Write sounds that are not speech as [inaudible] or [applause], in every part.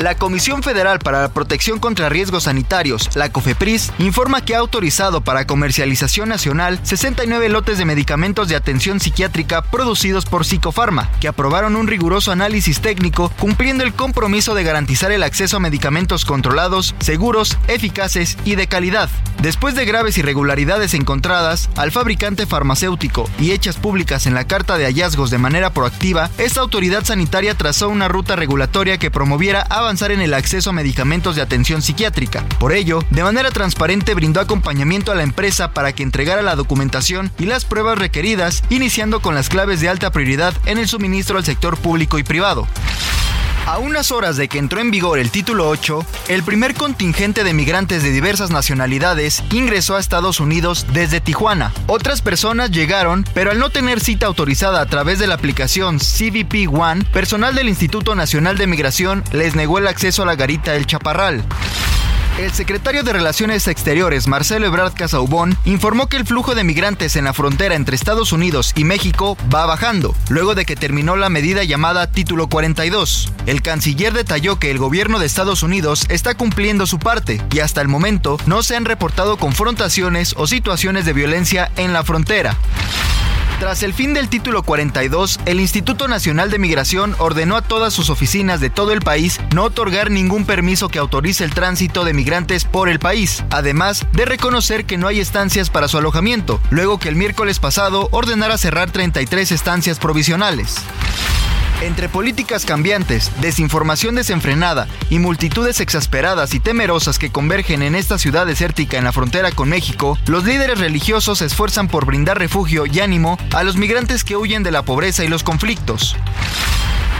La Comisión Federal para la Protección contra Riesgos Sanitarios, la COFEPRIS, informa que ha autorizado para comercialización nacional 69 lotes de medicamentos de atención psiquiátrica producidos por Psicofarma, que aprobaron un riguroso análisis técnico cumpliendo el compromiso de garantizar el acceso a medicamentos controlados, seguros, eficaces y de calidad. Después de graves irregularidades encontradas al fabricante farmacéutico y hechas públicas en la carta de hallazgos de manera proactiva, esta autoridad sanitaria trazó una ruta regulatoria que promoviera avanzar en el acceso a medicamentos de atención psiquiátrica. Por ello, de manera transparente brindó acompañamiento a la empresa para que entregara la documentación y las pruebas requeridas, iniciando con las claves de alta prioridad en el suministro al sector público y privado. A unas horas de que entró en vigor el título 8, el primer contingente de migrantes de diversas nacionalidades ingresó a Estados Unidos desde Tijuana. Otras personas llegaron, pero al no tener cita autorizada a través de la aplicación CBP One, personal del Instituto Nacional de Migración les negó el acceso a la garita El Chaparral. El secretario de Relaciones Exteriores, Marcelo Ebrard Casaubón, informó que el flujo de migrantes en la frontera entre Estados Unidos y México va bajando, luego de que terminó la medida llamada Título 42. El canciller detalló que el gobierno de Estados Unidos está cumpliendo su parte y hasta el momento no se han reportado confrontaciones o situaciones de violencia en la frontera. Tras el fin del título 42, el Instituto Nacional de Migración ordenó a todas sus oficinas de todo el país no otorgar ningún permiso que autorice el tránsito de migrantes por el país, además de reconocer que no hay estancias para su alojamiento, luego que el miércoles pasado ordenara cerrar 33 estancias provisionales. Entre políticas cambiantes, desinformación desenfrenada y multitudes exasperadas y temerosas que convergen en esta ciudad desértica en la frontera con México, los líderes religiosos se esfuerzan por brindar refugio y ánimo a los migrantes que huyen de la pobreza y los conflictos.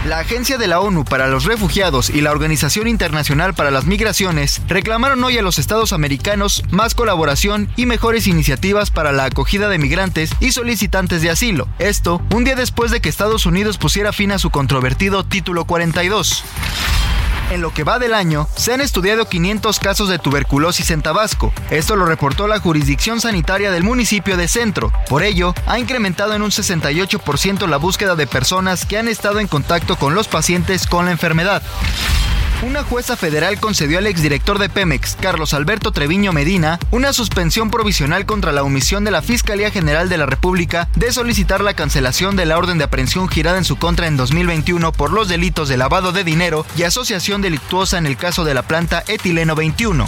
La Agencia de la ONU para los Refugiados y la Organización Internacional para las Migraciones reclamaron hoy a los estados americanos más colaboración y mejores iniciativas para la acogida de migrantes y solicitantes de asilo. Esto un día después de que Estados Unidos pusiera fin a su controvertido Título 42. En lo que va del año, se han estudiado 500 casos de tuberculosis en Tabasco. Esto lo reportó la jurisdicción sanitaria del municipio de Centro. Por ello, ha incrementado en un 68% la búsqueda de personas que han estado en contacto con los pacientes con la enfermedad. Una jueza federal concedió al exdirector de Pemex, Carlos Alberto Treviño Medina, una suspensión provisional contra la omisión de la Fiscalía General de la República de solicitar la cancelación de la orden de aprehensión girada en su contra en 2021 por los delitos de lavado de dinero y asociación delictuosa en el caso de la planta Etileno 21.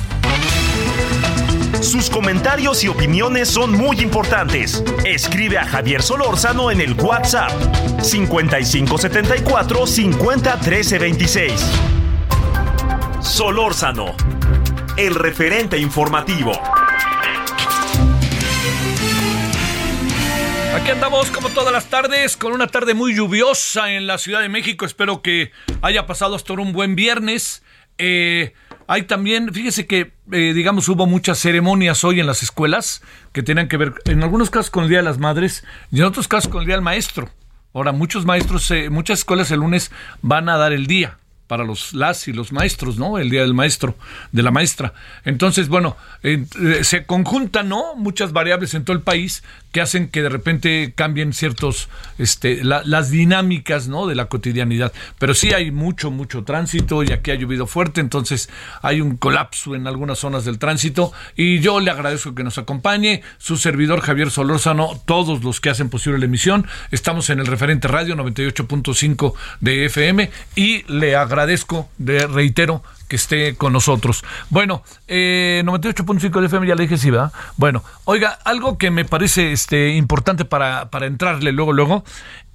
Sus comentarios y opiniones son muy importantes. Escribe a Javier Solórzano en el WhatsApp 5574 501326. Solórzano, el referente informativo. Aquí andamos como todas las tardes, con una tarde muy lluviosa en la Ciudad de México. Espero que haya pasado hasta un buen viernes. Eh, hay también, fíjese que, eh, digamos, hubo muchas ceremonias hoy en las escuelas que tenían que ver, en algunos casos con el Día de las Madres y en otros casos con el Día del Maestro. Ahora, muchos maestros, eh, muchas escuelas el lunes van a dar el día para los las y los maestros, ¿no? El día del maestro, de la maestra. Entonces, bueno, eh, se conjuntan, ¿no? Muchas variables en todo el país que hacen que de repente cambien ciertos, este, las dinámicas, ¿no? De la cotidianidad. Pero sí hay mucho, mucho tránsito y aquí ha llovido fuerte, entonces hay un colapso en algunas zonas del tránsito y yo le agradezco que nos acompañe, su servidor Javier Solórzano, todos los que hacen posible la emisión. Estamos en el referente radio 98.5 de FM y le agradezco, de reitero, que esté con nosotros. Bueno, eh, 98.5 de FM, ya le dije sí, ¿verdad? Bueno, oiga, algo que me parece este, importante para, para entrarle luego, luego,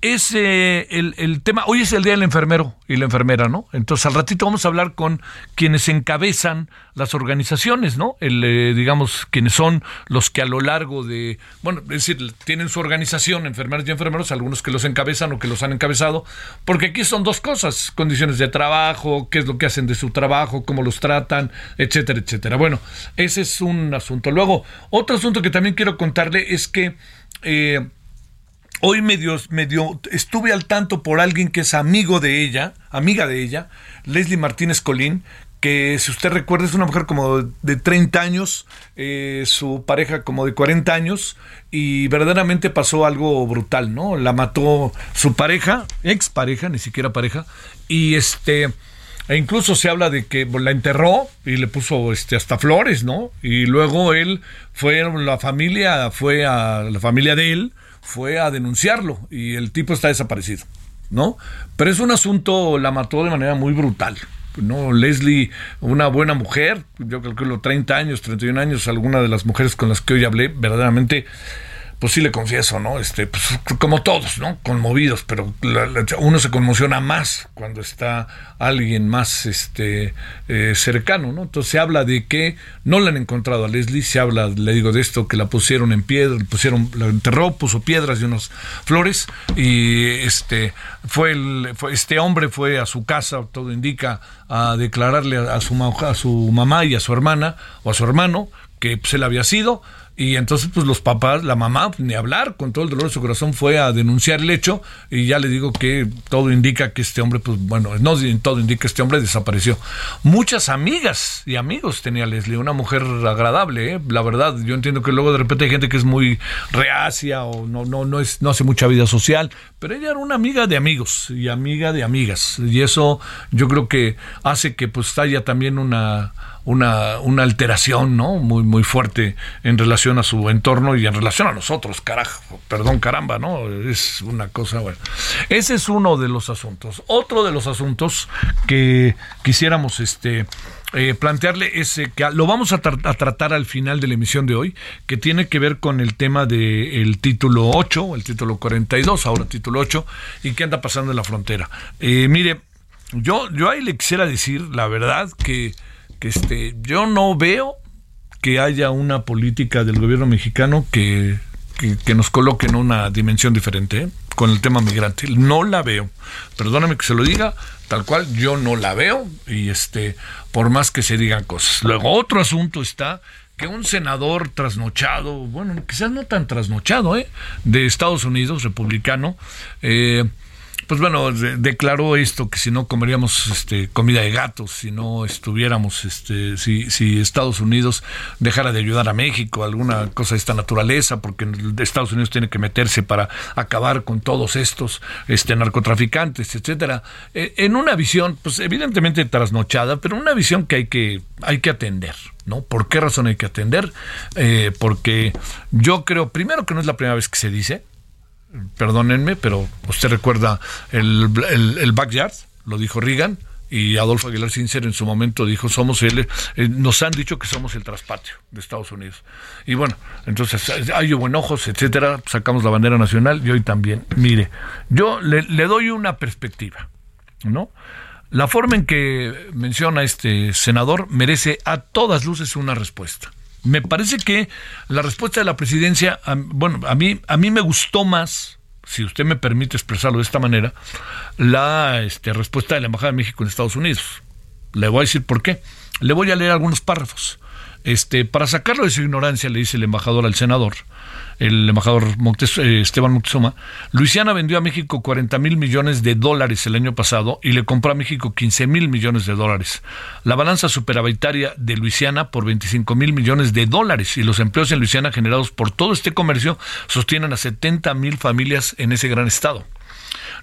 es eh, el, tema, hoy es el día del enfermero y la enfermera, ¿no? Entonces al ratito vamos a hablar con quienes encabezan las organizaciones, ¿no? El, eh, digamos, quienes son los que a lo largo de, bueno, es decir, tienen su organización, enfermeras y enfermeros, algunos que los encabezan o que los han encabezado, porque aquí son dos cosas, condiciones de trabajo, qué es lo que hacen de su trabajo, cómo los tratan, etcétera, etcétera. Bueno, ese es un asunto. Luego, otro asunto que también quiero contarle es que... Eh, hoy medio, medio estuve al tanto por alguien que es amigo de ella, amiga de ella, Leslie Martínez Colín, que si usted recuerda es una mujer como de 30 años, eh, su pareja como de 40 años, y verdaderamente pasó algo brutal, ¿no? La mató su pareja, ex pareja, ni siquiera pareja, y este... E incluso se habla de que la enterró y le puso este hasta flores, ¿no? Y luego él fue la familia, fue a la familia de él, fue a denunciarlo y el tipo está desaparecido, ¿no? Pero es un asunto, la mató de manera muy brutal. ¿no? Leslie, una buena mujer, yo los 30 años, 31 años, alguna de las mujeres con las que hoy hablé, verdaderamente pues sí le confieso, ¿no? Este, pues, como todos, ¿no? Conmovidos, pero uno se conmociona más cuando está alguien más este, eh, cercano, ¿no? Entonces se habla de que no la han encontrado a Leslie, se habla, le digo, de esto, que la pusieron en piedra, pusieron, la enterró, puso piedras y unas flores, y este, fue, el, fue este hombre fue a su casa, todo indica, a declararle a, su, a su mamá y a su hermana, o a su hermano, que se le había sido, y entonces, pues los papás, la mamá, ni hablar, con todo el dolor de su corazón, fue a denunciar el hecho. Y ya le digo que todo indica que este hombre, pues bueno, no todo indica que este hombre desapareció. Muchas amigas y amigos tenía Leslie, una mujer agradable, ¿eh? la verdad. Yo entiendo que luego de repente hay gente que es muy reacia o no, no, no, es, no hace mucha vida social, pero ella era una amiga de amigos y amiga de amigas. Y eso yo creo que hace que pues haya también una una, una alteración, ¿no? Muy, muy fuerte en relación a su entorno y en relación a nosotros, carajo, perdón, caramba, ¿no? Es una cosa, bueno. Ese es uno de los asuntos. Otro de los asuntos que quisiéramos, este, eh, plantearle es que lo vamos a, tratar al final de la emisión de hoy, que tiene que ver con el tema del título 8, el título 42, ahora título 8, y qué anda pasando en la frontera. Eh, mire, yo, yo ahí le quisiera decir la verdad que que este, yo no veo que haya una política del gobierno mexicano que, que, nos coloque en una dimensión diferente ¿eh? con el tema migrante. No la veo. Perdóname que se lo diga, tal cual, yo no la veo y este, por más que se digan cosas. Luego, otro asunto está que un senador trasnochado, bueno, quizás no tan trasnochado, ¿eh? de Estados Unidos, republicano, eh, pues bueno, declaró esto que si no comeríamos este, comida de gatos, si no estuviéramos, este, si, si Estados Unidos dejara de ayudar a México, alguna cosa de esta naturaleza, porque Estados Unidos tiene que meterse para acabar con todos estos este, narcotraficantes, etcétera, e, en una visión, pues evidentemente trasnochada, pero una visión que hay que, hay que atender. ¿no? ¿Por qué razón hay que atender? Eh, porque yo creo, primero que no es la primera vez que se dice, perdónenme, pero usted recuerda el, backyard, lo dijo Reagan, y Adolfo Aguilar Sincer en su momento dijo somos el, eh, nos han dicho que somos el traspatio de Estados Unidos y bueno entonces hay ojos etcétera sacamos la bandera nacional y hoy también. Mire yo le, le, doy una perspectiva no la forma en que menciona este senador merece a todas luces una respuesta me parece que la respuesta de la presidencia, bueno, a mí, a mí me gustó más, si usted me permite expresarlo de esta manera, la este, respuesta de la Embajada de México en Estados Unidos. Le voy a decir por qué. Le voy a leer algunos párrafos. Este, para sacarlo de su ignorancia, le dice el embajador al senador, el embajador eh, Esteban Moctezuma, Luisiana vendió a México 40 mil millones de dólares el año pasado y le compró a México 15 mil millones de dólares. La balanza superavitaria de Luisiana por 25 mil millones de dólares y los empleos en Luisiana generados por todo este comercio sostienen a 70 mil familias en ese gran estado.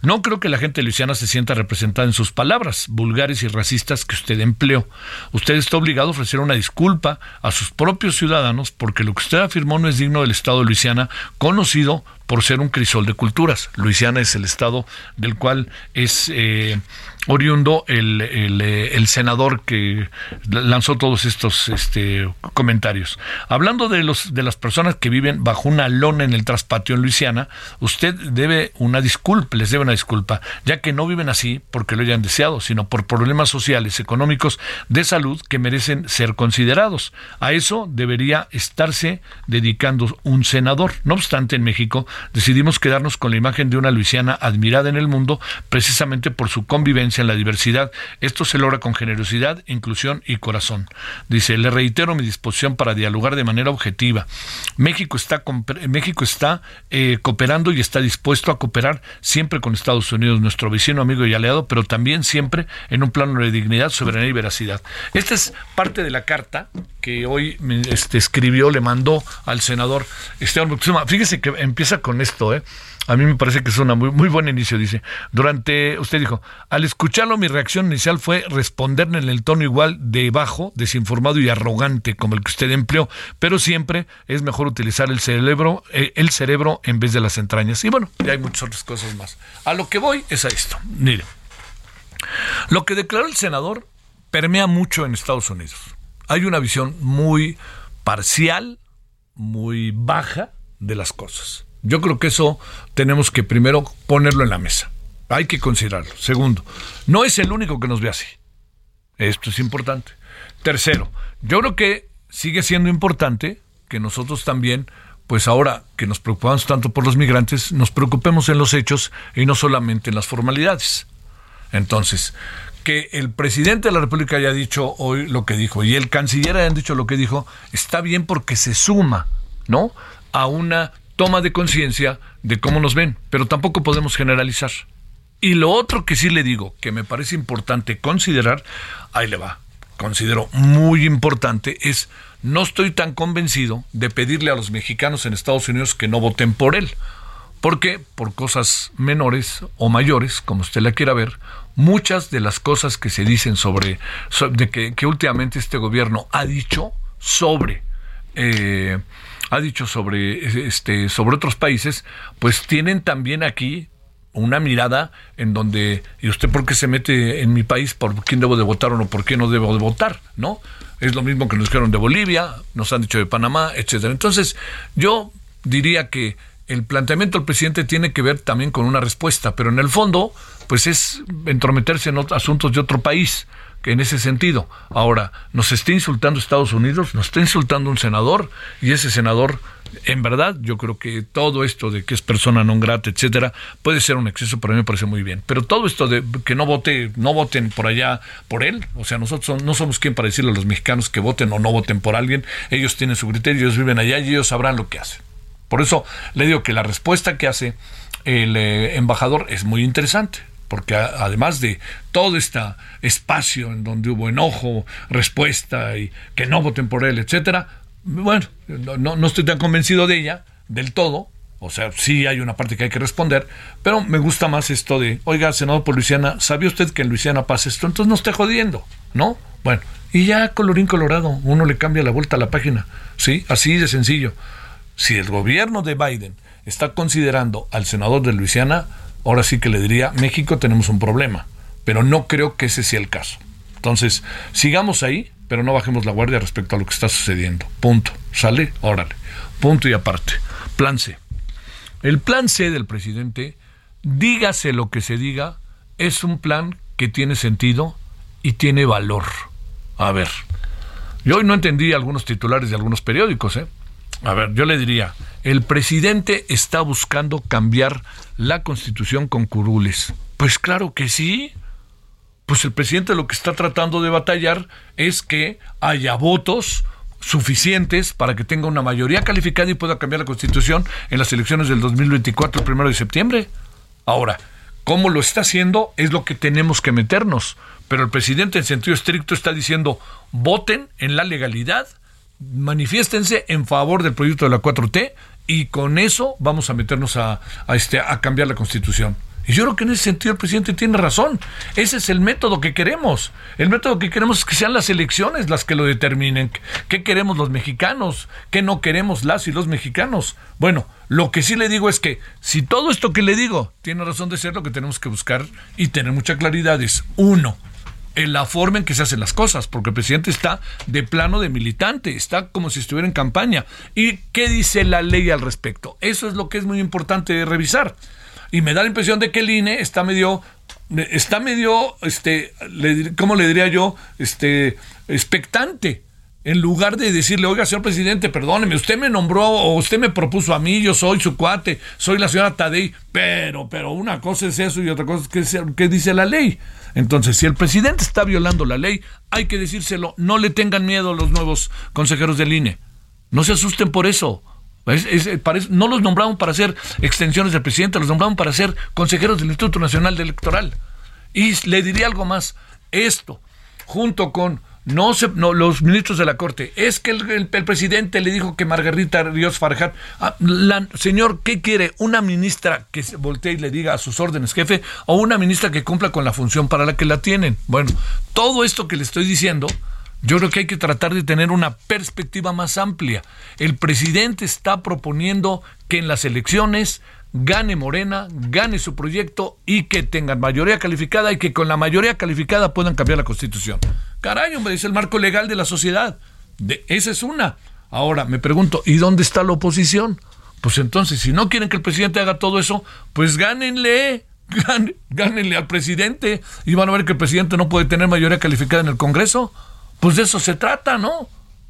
No creo que la gente luisiana se sienta representada en sus palabras vulgares y racistas que usted empleó. Usted está obligado a ofrecer una disculpa a sus propios ciudadanos porque lo que usted afirmó no es digno del Estado de Luisiana, conocido por ser un crisol de culturas. Luisiana es el estado del cual es eh, oriundo el, eh, el, senador que lanzó todos estos este, comentarios. Hablando de, los, de las personas que viven bajo una lona en el traspatio en Luisiana, usted debe una disculpa, les debe una disculpa, ya que no viven así porque lo hayan deseado, sino por problemas sociales, económicos, de salud que merecen ser considerados. A eso debería estarse dedicando un senador. No obstante, en México decidimos quedarnos con la imagen de una Luisiana admirada en el mundo precisamente por su convivencia en la diversidad. Esto se logra con generosidad, inclusión y corazón. Dice, le reitero mi disposición para dialogar de manera objetiva. México está, México está eh, cooperando y está dispuesto a cooperar siempre con Estados Unidos, nuestro vecino, amigo y aliado, pero también siempre en un plano de dignidad, soberanía y veracidad. Esta es parte de la carta que hoy este, escribió, le mandó al senador Esteban Fíjese que empieza con esto, ¿eh? A mí me parece que es un muy, muy buen inicio, dice. Durante, usted dijo, al escucharlo mi reacción inicial fue responderle en el tono igual de bajo, desinformado y arrogante como el que usted empleó, pero siempre es mejor utilizar el cerebro, eh, el cerebro en vez de las entrañas. Y bueno, ya hay muchas otras cosas más. A lo que voy es a esto. Mire, lo que declaró el senador permea mucho en Estados Unidos. Hay una visión muy parcial, muy baja de las cosas. Yo creo que eso tenemos que primero ponerlo en la mesa. Hay que considerarlo. Segundo, no es el único que nos ve así. Esto es importante. Tercero, yo creo que sigue siendo importante que nosotros también, pues ahora que nos preocupamos tanto por los migrantes, nos preocupemos en los hechos y no solamente en las formalidades. Entonces, que el presidente de la República haya dicho hoy lo que dijo y el canciller haya dicho lo que dijo, está bien porque se suma, ¿no? A una toma de conciencia de cómo nos ven, pero tampoco podemos generalizar. Y lo otro que sí le digo, que me parece importante considerar, ahí le va, considero muy importante, es no estoy tan convencido de pedirle a los mexicanos en Estados Unidos que no voten por él. Porque por cosas menores o mayores, como usted la quiera ver, muchas de las cosas que se dicen sobre, de que, que últimamente este gobierno ha dicho sobre eh, ha dicho sobre, este, sobre otros países, pues tienen también aquí una mirada en donde, ¿y usted por qué se mete en mi país? ¿Por quién debo de votar o no? ¿Por qué no debo de votar? ¿No? Es lo mismo que nos dijeron de Bolivia, nos han dicho de Panamá, etcétera. Entonces, yo diría que el planteamiento del presidente tiene que ver también con una respuesta, pero en el fondo, pues es entrometerse en asuntos de otro país en ese sentido. Ahora, nos está insultando Estados Unidos, nos está insultando un senador, y ese senador, en verdad, yo creo que todo esto de que es persona non grata, etcétera, puede ser un exceso, pero a mí me parece muy bien. Pero todo esto de que no vote, no voten por allá por él, o sea, nosotros no somos quien para decirle a los mexicanos que voten o no voten por alguien, ellos tienen su criterio, ellos viven allá y ellos sabrán lo que hacen. Por eso le digo que la respuesta que hace el eh, embajador es muy interesante porque además de todo este espacio en donde hubo enojo, respuesta y que no voten por él, etcétera, bueno, no, no estoy tan convencido de ella del todo, o sea, sí hay una parte que hay que responder, pero me gusta más esto de, oiga, senador por Luisiana, ¿sabía usted que en Luisiana pasa esto? Entonces no esté jodiendo, ¿no? Bueno, y ya colorín colorado, uno le cambia la vuelta a la página, ¿sí? Así de sencillo. Si el gobierno de Biden está considerando al senador de Luisiana, ahora sí que le diría, México tenemos un problema, pero no creo que ese sea el caso. Entonces, sigamos ahí, pero no bajemos la guardia respecto a lo que está sucediendo. Punto. ¿Sale? Órale. Punto y aparte. Plan C. El plan C del presidente, dígase lo que se diga, es un plan que tiene sentido y tiene valor. A ver, yo hoy no entendí algunos titulares de algunos periódicos, ¿eh? A ver, yo le diría, el presidente está buscando cambiar la constitución con curules. Pues claro que sí. pues el presidente lo que está tratando de batallar es que haya votos suficientes para que tenga una mayoría calificada y pueda cambiar la constitución en las elecciones del 2024, el primero de septiembre. Ahora, cómo lo está haciendo es lo que tenemos que meternos. Pero el presidente en sentido estricto está diciendo, voten en la legalidad, manifiéstense en favor del proyecto de la 4T y con eso vamos a meternos a, este, a cambiar la constitución. Y yo creo que en ese sentido el presidente tiene razón. Ese es el método que queremos. El método que queremos es que sean las elecciones las que lo determinen. ¿Qué queremos los mexicanos? ¿Qué no queremos las y los mexicanos? Bueno, lo que sí le digo es que si todo esto que le digo tiene razón de ser, lo que tenemos que buscar y tener mucha claridad es, uno, en la forma en que se hacen las cosas, porque el presidente está de plano de militante, está como si estuviera en campaña. ¿Y qué dice la ley al respecto? Eso es lo que es muy importante revisar y me da la impresión de que el INE está medio está medio este cómo le diría yo este expectante en lugar de decirle, oiga, señor presidente, perdóneme, usted me nombró o usted me propuso a mí, yo soy su cuate, soy la señora Tadei, pero, pero una cosa es eso y otra cosa es que, dice la ley. Entonces, si el presidente está violando la ley, hay que decírselo, no le tengan miedo los nuevos consejeros del INE. No se asusten por eso no los nombraron para ser extensiones del presidente, los nombraron para ser consejeros del Instituto Nacional Electoral. Y le diría algo más, esto, junto con no, se, no los ministros de la Corte, es que el, presidente le dijo que Margarita Ríos Farjat, ah, señor, ¿qué quiere? ¿Una ministra que se voltee y le diga a sus órdenes, jefe, o una ministra que cumpla con la función para la que la tienen? Bueno, todo esto que le estoy diciendo, yo creo que hay que tratar de tener una perspectiva más amplia. El presidente está proponiendo que en las elecciones gane Morena, gane su proyecto y que tengan mayoría calificada y que con la mayoría calificada puedan cambiar la constitución. Caray, hombre, es el marco legal de la sociedad. Esa es una. Ahora, me pregunto, ¿y dónde está la oposición? Pues entonces, si no quieren que el presidente haga todo eso, pues gánenle. [laughs] Gánenle al presidente y van a ver que el presidente no puede tener mayoría calificada en el Congreso. Pues de eso se trata, ¿no?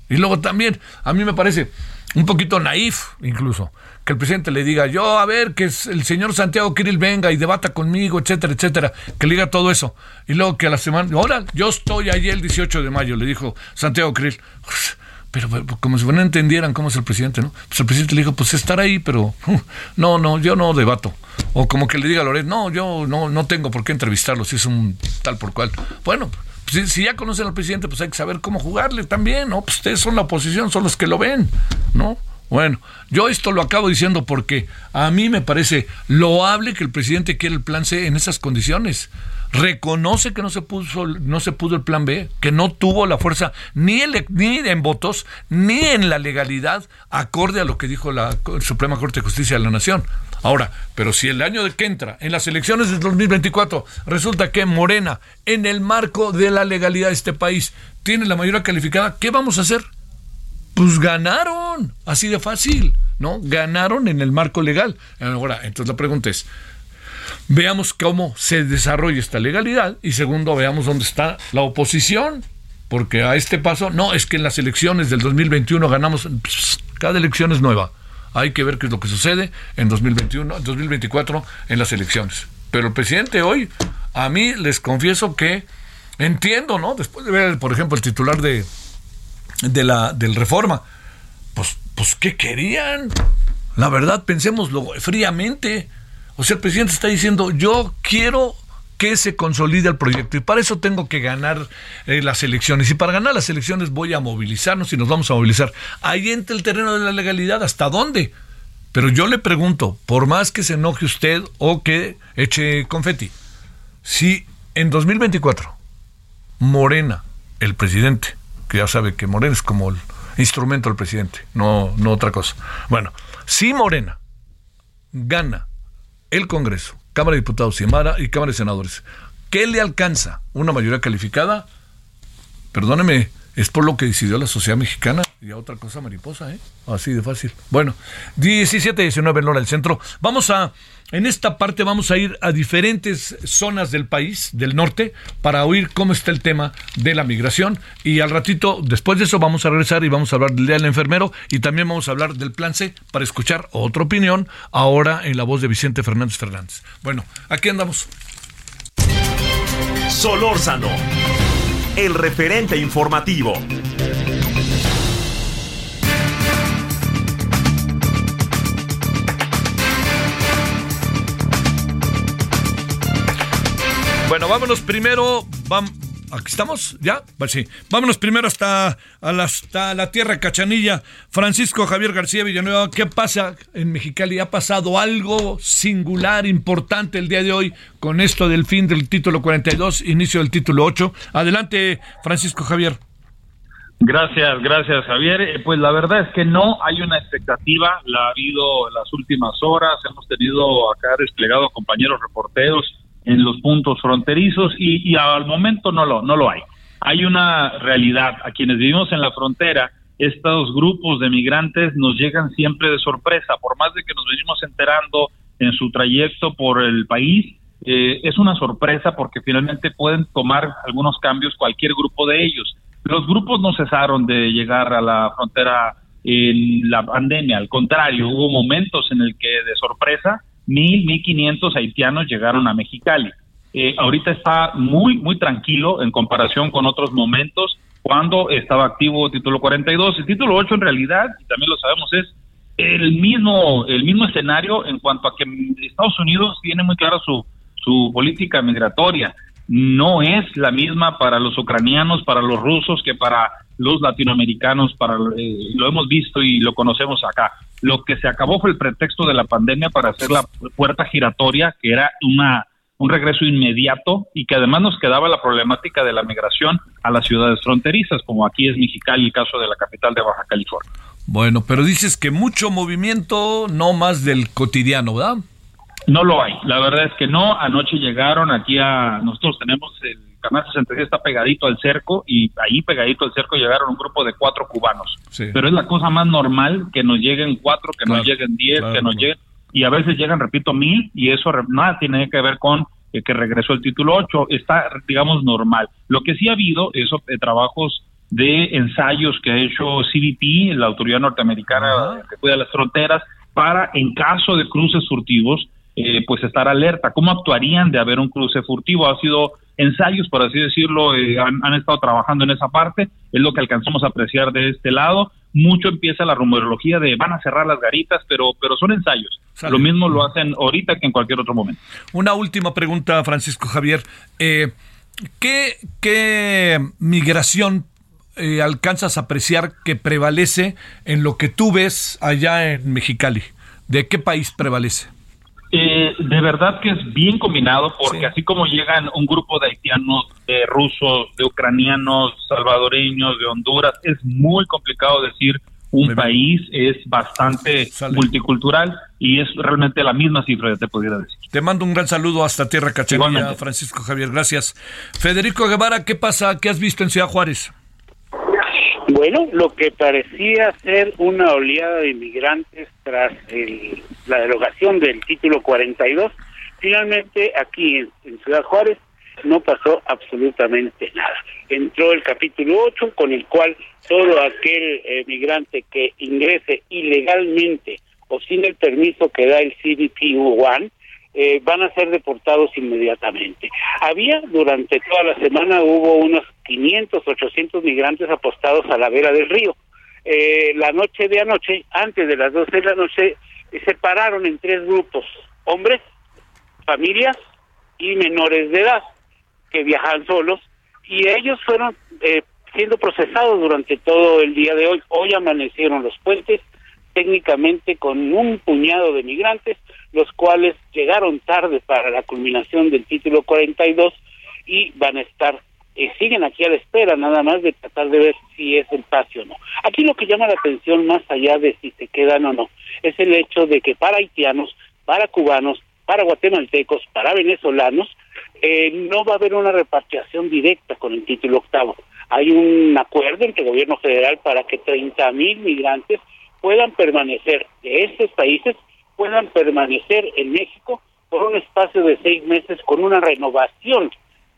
Y luego también, a mí me parece un poquito naif, incluso, que el presidente le diga, yo, a ver, que el señor Santiago Kirill venga y debata conmigo, etcétera, etcétera, que le diga todo eso. Y luego que a la semana, ahora, yo estoy allí el 18 de mayo, le dijo Santiago Kirill. [sighs] Pero, como si no entendieran cómo es el presidente, ¿no? Pues el presidente le dijo, pues estar ahí, pero [laughs] no, no, yo no debato. O como que le diga a Loret, no, yo no, no tengo por qué entrevistarlo si es un tal por cual. Bueno, si, ya conocen al presidente, pues hay que saber cómo jugarle también, ¿no? Pues ustedes son la oposición, son los que lo ven, ¿no? Bueno, yo esto lo acabo diciendo porque a mí me parece loable que el presidente quiera el plan C en esas condiciones. Reconoce que no se puso, no se pudo el plan B, que no tuvo la fuerza ni, ni en votos ni en la legalidad acorde a lo que dijo la Suprema Corte de Justicia de la Nación. Ahora, pero si el año de que entra, en las elecciones del 2024, resulta que Morena, en el marco de la legalidad de este país, tiene la mayoría calificada, ¿qué vamos a hacer? Pues ganaron, así de fácil, ¿no? Ganaron en el marco legal. Ahora, entonces la pregunta es, veamos cómo se desarrolla esta legalidad y segundo, veamos dónde está la oposición, porque a este paso, no, es que en las elecciones del 2021 ganamos, cada elección es nueva hay que ver qué es lo que sucede en 2021, 2024 en las elecciones. Pero el presidente hoy, a mí les confieso que entiendo, ¿no? Después de ver, por ejemplo, el titular de, de la del Reforma, pues, pues, ¿qué querían? La verdad, pensémoslo fríamente. O sea, el presidente está diciendo, yo quiero que se consolide el proyecto. Y para eso tengo que ganar eh, las elecciones. Y para ganar las elecciones voy a movilizarnos y nos vamos a movilizar. Ahí entra el terreno de la legalidad. ¿Hasta dónde? Pero yo le pregunto, por más que se enoje usted o que eche confeti, si en 2024 Morena, el presidente, ya sabe que Morena es como el instrumento del presidente, no, no otra cosa. Bueno, si Morena gana el Congreso Cámara de Diputados y, y Cámara de Senadores. ¿Qué le alcanza? ¿Una mayoría calificada? Perdóneme, es por lo que decidió la sociedad mexicana y a otra cosa mariposa, ¿eh? Así de fácil. Bueno, 17, 19 en hora del centro. Vamos a en esta parte vamos a ir a diferentes zonas del país, del norte, para oír cómo está el tema de la migración. Y al ratito, después de eso, vamos a regresar y vamos a hablar del Día del Enfermero y también vamos a hablar del Plan C para escuchar otra opinión ahora en la voz de Vicente Fernández Fernández. Bueno, aquí andamos. Solórzano, el referente informativo. Bueno, vámonos primero. Aquí estamos, ¿ya? Pues sí. Vámonos primero hasta, hasta la tierra cachanilla. Francisco Javier García Villanueva, ¿qué pasa en Mexicali? ¿Ha pasado algo singular, importante el día de hoy con esto del fin del título 42, inicio del título 8? Adelante, Francisco Javier. Gracias, gracias Javier. Eh, pues la verdad es que no hay una expectativa, la ha habido en las últimas horas, hemos tenido acá desplegado compañeros reporteros en los puntos fronterizos y, al momento no lo, no lo hay. Hay una realidad, a quienes vivimos en la frontera, estos grupos de migrantes nos llegan siempre de sorpresa, por más de que nos venimos enterando en su trayecto por el país, eh, es una sorpresa porque finalmente pueden tomar algunos cambios cualquier grupo de ellos. Los grupos no cesaron de llegar a la frontera en la pandemia, al contrario, hubo momentos en el que de sorpresa mil, mil quinientos haitianos llegaron a Mexicali. Eh, ahorita está muy, muy tranquilo en comparación con otros momentos cuando estaba activo título 42. El título 8 en realidad, y también lo sabemos, es el mismo, el mismo escenario en cuanto a que Estados Unidos tiene muy clara su, su política migratoria. No es la misma para los ucranianos, para los rusos, que para los latinoamericanos, para eh, lo hemos visto y lo conocemos acá. Lo que se acabó fue el pretexto de la pandemia para hacer la puerta giratoria, que era una un regreso inmediato y que además nos quedaba la problemática de la migración a las ciudades fronterizas, como aquí es Mexicali, el caso de la capital de Baja California. Bueno, pero dices que mucho movimiento, no más del cotidiano, ¿verdad? No lo hay, la verdad es que no. Anoche llegaron aquí a, nosotros tenemos el canal 66 está pegadito al cerco y ahí pegadito al cerco llegaron un grupo de cuatro cubanos. Pero es la cosa más normal que nos lleguen cuatro, que nos lleguen diez, que nos lleguen y a veces llegan, repito, mil y eso nada tiene que ver con eh, que regresó el título 8, está, digamos, normal. Lo que sí ha habido es eh, trabajos de ensayos que ha hecho CBP, la autoridad norteamericana que cuida las fronteras, para, en caso de cruces furtivos, eh, pues estar alerta. ¿Cómo actuarían de haber un cruce furtivo? Ha sido ensayos, por así decirlo, eh, han, estado trabajando en esa parte, es lo que alcanzamos a apreciar de este lado. Mucho empieza la rumorología de van a cerrar las garitas, pero, pero son ensayos. Lo mismo lo hacen ahorita que en cualquier otro momento. Una última pregunta, Francisco Javier. Eh, ¿qué, ¿Qué migración eh, alcanzas a apreciar que prevalece en lo que tú ves allá en Mexicali? ¿De qué país prevalece? Eh, de verdad que es bien combinado porque así como llegan un grupo de haitianos, de rusos, de ucranianos, salvadoreños, de Honduras, es muy complicado decir un país, es bastante multicultural y es realmente la misma cifra, ya te pudiera decir. Te mando un gran saludo hasta Tierra Cachanilla, Francisco Javier, gracias. Federico Guevara, ¿qué pasa? ¿Qué has visto en Ciudad Juárez? Bueno, lo que parecía ser una oleada de inmigrantes tras la derogación del título 42, finalmente aquí en, Ciudad Juárez no pasó absolutamente nada. Entró el capítulo 8 con el cual todo aquel eh, migrante que ingrese ilegalmente o sin el permiso que da el CBP One eh, van a ser deportados inmediatamente. Había durante toda la semana hubo unos 500, 800 migrantes apostados a la vera del río. Eh, la noche de anoche, antes de las 12 de la noche, se separaron en tres grupos, hombres, familias y menores de edad, que viajan solos, y ellos fueron eh, siendo procesados durante todo el día de hoy. Hoy amanecieron los puentes, técnicamente con un puñado de migrantes, los cuales llegaron tarde para la culminación del título 42 y van a estar, eh, siguen aquí a la espera nada más de tratar de ver si es el pase o no. Aquí lo que llama la atención más allá de si se quedan o no, es el hecho de que para haitianos, para cubanos, para guatemaltecos, para venezolanos, eh, no va a haber una repatriación directa con el título octavo. Hay un acuerdo entre el gobierno federal para que 30 mil migrantes puedan permanecer de estos países puedan permanecer en México por un espacio de seis meses con una renovación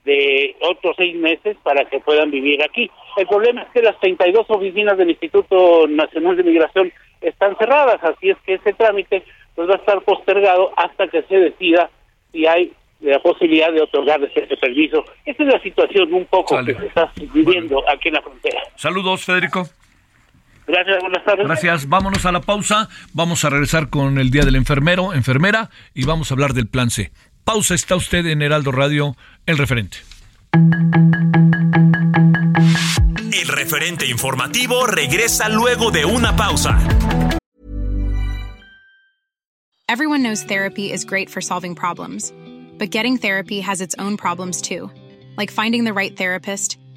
de otros seis meses para que puedan vivir aquí. El problema es que las 32 oficinas del Instituto Nacional de Migración están cerradas, así es que ese trámite pues va a estar postergado hasta que se decida si hay la posibilidad de otorgar ese permiso. Esa es la situación un poco que se está viviendo aquí en la frontera. Saludos, Federico. Gracias, buenas tardes. Gracias. Vámonos a la pausa. Vamos a regresar con el Día del Enfermero, enfermera, y vamos a hablar del plan C. Pausa, está usted en Heraldo Radio, el referente. El referente informativo regresa luego de una pausa. Everyone knows therapy is great for solving problems, but getting therapy has its own problems too, like finding the right therapist,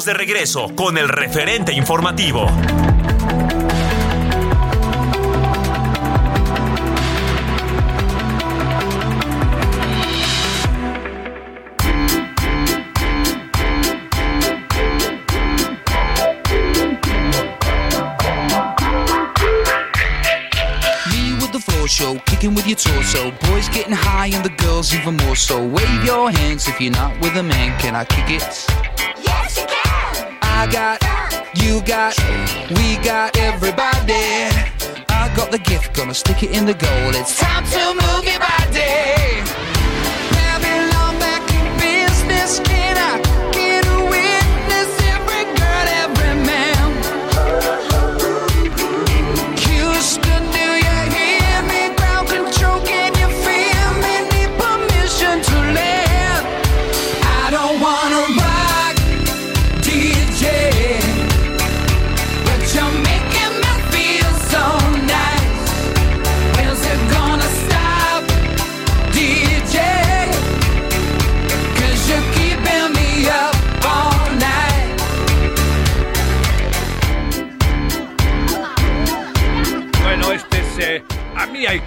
Estamos de regreso con el referente informativo. Show, kicking with your torso. Boys getting high and the girls even more so. Wave your hands if you're not with a man. Can I kick it? I got, you got, we got everybody. I got the gift, gonna stick it in the goal. It's time to move your body. Babylon back in business. Can I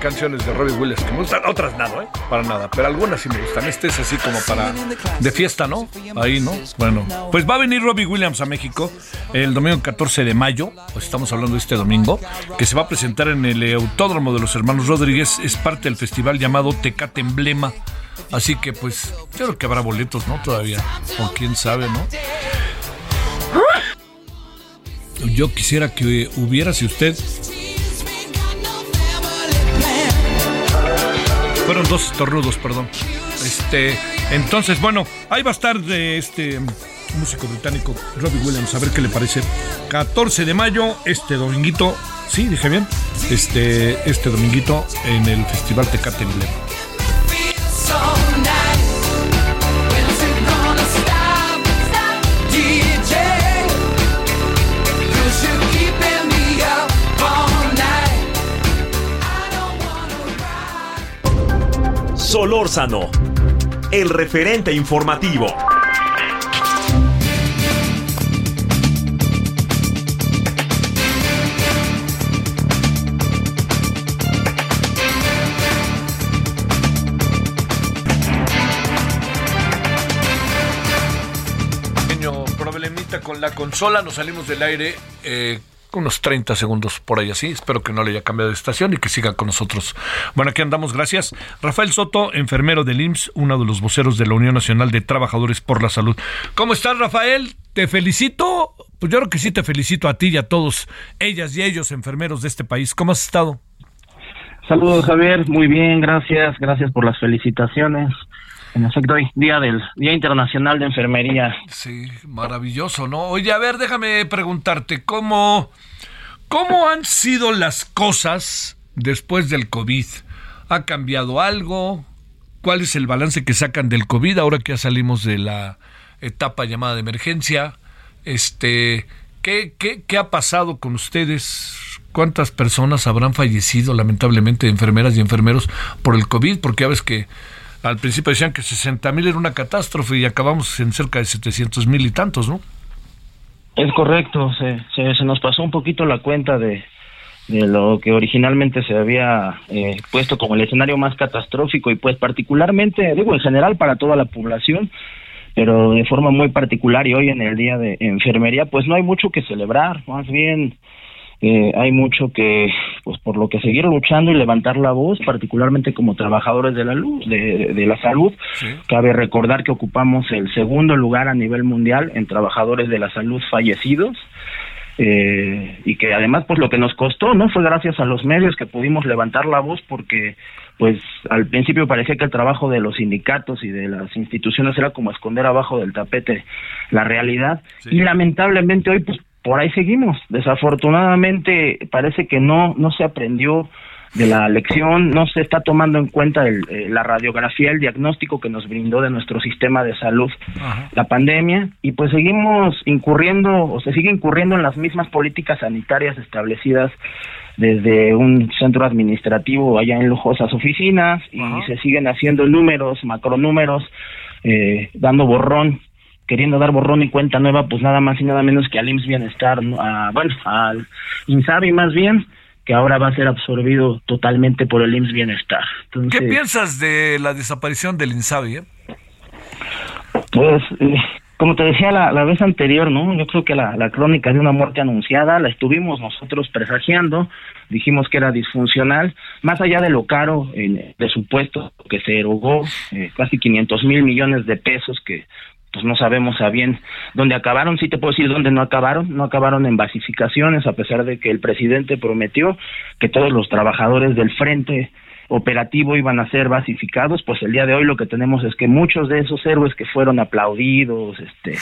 canciones de Robbie Williams que me gustan, otras nada, ¿eh? Para nada, pero algunas sí me gustan. Este es así como para. de fiesta, ¿no? Ahí, ¿no? Bueno, pues va a venir Robbie Williams a México el domingo 14 de mayo, pues estamos hablando de este domingo, que se va a presentar en el Autódromo de los Hermanos Rodríguez. Es parte del festival llamado Tecate Emblema. Así que, pues, yo creo que habrá boletos, ¿no? Todavía. O quién sabe, ¿no? Yo quisiera que hubiera, si usted Fueron dos estornudos, perdón. Este, entonces, bueno, ahí va a estar de este músico británico Robbie Williams, a ver qué le parece. 14 de mayo, este dominguito, sí, dije bien, este, este dominguito en el Festival Tecate Emblema. Solórzano, el referente informativo. Problemita con la consola, nos salimos del aire eh, unos 30 segundos por ahí así. Espero que no le haya cambiado de estación y que siga con nosotros. Bueno, aquí andamos, gracias. Rafael Soto, enfermero del IMSS, uno de los voceros de la Unión Nacional de Trabajadores por la Salud. ¿Cómo estás, Rafael? Te felicito. Pues yo creo que sí te felicito a ti y a todos, ellas y ellos, enfermeros de este país. ¿Cómo has estado? Saludos Javier, muy bien, gracias, gracias por las felicitaciones. En efecto, hoy, día del Día Internacional de Enfermería. Sí, maravilloso, ¿no? Oye, a ver, déjame preguntarte, ¿cómo, cómo han sido las cosas después del COVID? ¿Ha cambiado algo? ¿Cuál es el balance que sacan del COVID ahora que ya salimos de la etapa llamada de emergencia? Este, ¿qué, qué, qué ha pasado con ustedes? ¿Cuántas personas habrán fallecido, lamentablemente, enfermeras y enfermeros, por el COVID? Porque ya ves que al principio decían que 60 mil era una catástrofe y acabamos en cerca de 700 mil y tantos, ¿no? Es correcto, se, se, se nos pasó un poquito la cuenta de, de lo que originalmente se había eh, puesto como el escenario más catastrófico y pues particularmente, digo en general para toda la población, pero de forma muy particular y hoy en el día de enfermería pues no hay mucho que celebrar, más bien eh, hay mucho que, pues por lo que seguir luchando y levantar la voz, particularmente como trabajadores de la luz, de, de la salud. Cabe recordar que ocupamos el segundo lugar a nivel mundial en trabajadores de la salud fallecidos. Eh, y que además pues lo que nos costó no fue gracias a los medios que pudimos levantar la voz porque pues al principio parecía que el trabajo de los sindicatos y de las instituciones era como esconder abajo del tapete la realidad y lamentablemente hoy pues por ahí seguimos. Desafortunadamente parece que no no se aprendió de la lección, no se está tomando en cuenta el, eh, la radiografía, el diagnóstico que nos brindó de nuestro sistema de salud la pandemia y pues seguimos incurriendo o se sigue incurriendo en las mismas políticas sanitarias establecidas desde un centro administrativo allá en lujosas oficinas y se siguen haciendo números, macronúmeros, eh, dando borrón queriendo dar borrón y cuenta nueva, pues nada más y nada menos que al IMSS Bienestar, a, bueno, al INSABI más bien, que ahora va a ser absorbido totalmente por el IMSS Bienestar. Entonces, ¿Qué piensas de la desaparición del INSABI? eh? Pues, eh, como te decía la, la vez anterior, ¿no? Yo creo que la, la crónica de una muerte anunciada la estuvimos nosotros presagiando, dijimos que era disfuncional, más allá de lo caro en presupuesto que se erogó, eh, casi 500 mil millones de pesos que pues no sabemos a bien dónde acabaron, sí te puedo decir dónde no acabaron, no acabaron en basificaciones, a pesar de que el presidente prometió que todos los trabajadores del frente operativo iban a ser basificados, pues el día de hoy lo que tenemos es que muchos de esos héroes que fueron aplaudidos, este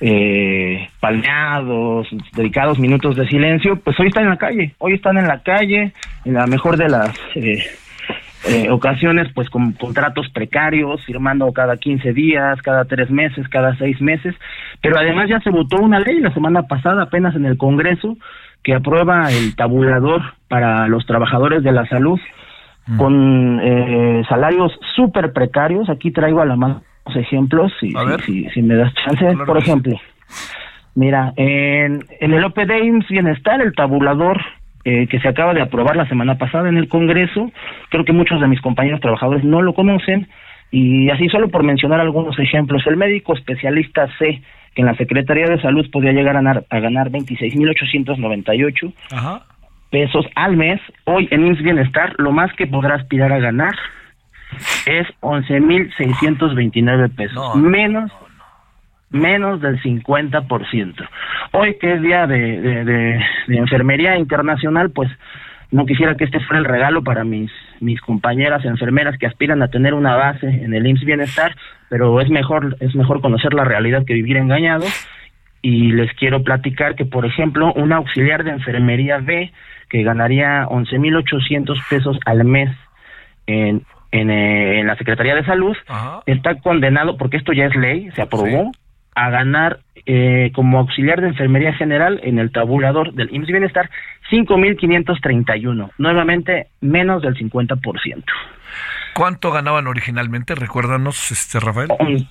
eh, palmeados, dedicados minutos de silencio, pues hoy están en la calle, hoy están en la calle, en la mejor de las eh, eh, ocasiones pues con contratos precarios, firmando cada 15 días, cada tres meses, cada seis meses, pero además ya se votó una ley la semana pasada apenas en el Congreso que aprueba el tabulador para los trabajadores de la salud con eh, salarios súper precarios. Aquí traigo a la mano los ejemplos, si, si, si- si me das chance. Por ejemplo, mira, en, en el OPD IMSS Bienestar, el tabulador eh, que se acaba de aprobar la semana pasada en el Congreso, creo que muchos de mis compañeros trabajadores no lo conocen, y así solo por mencionar algunos ejemplos, el médico especialista C, que en la Secretaría de Salud podía llegar a ganar, a ganar 26.898 Ajá. pesos al mes, hoy en IMSS Bienestar lo más que podrá aspirar a ganar es 11.629 pesos, menos menos del 50%. Hoy que es día de, de, de- de enfermería internacional, pues no quisiera que este fuera el regalo para mis mis compañeras enfermeras que aspiran a tener una base en el IMSS Bienestar, pero es mejor es mejor conocer la realidad que vivir engañado. Y les quiero platicar que por ejemplo un auxiliar de enfermería B que ganaría 11.800 pesos al mes en en, eh, en la Secretaría de Salud está condenado porque esto ya es ley, se aprobó a ganar eh, como auxiliar de enfermería general en el tabulador del IMSS Bienestar 5.531, nuevamente menos del 50%. ¿Cuánto ganaban originalmente? Recuérdanos, este Rafael. On-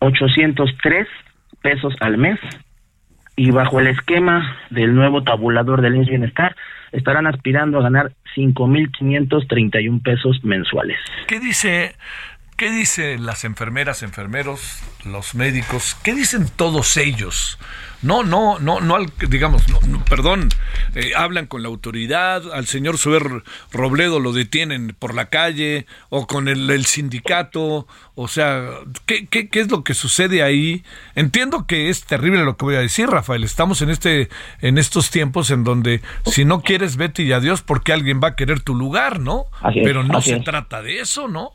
11.803 pesos al mes y bajo el esquema del nuevo tabulador del IMSS Bienestar estarán aspirando a ganar 5.531 pesos mensuales. ¿Qué dice, qué dicen las enfermeras, enfermeros, los médicos? ¿Qué dicen todos ellos? No, no, no, no, al- digamos, no, no, perdón, eh, hablan con la autoridad, al señor Suber Robledo lo detienen por la calle o con el, el sindicato, o sea, ¿qué, qué, qué es lo que sucede ahí? Entiendo que es terrible lo que voy a decir, Rafael, estamos en este, en estos tiempos en donde si no quieres vete y adiós porque alguien va a querer tu lugar, ¿no? Es, Pero no se es. trata de eso, ¿no?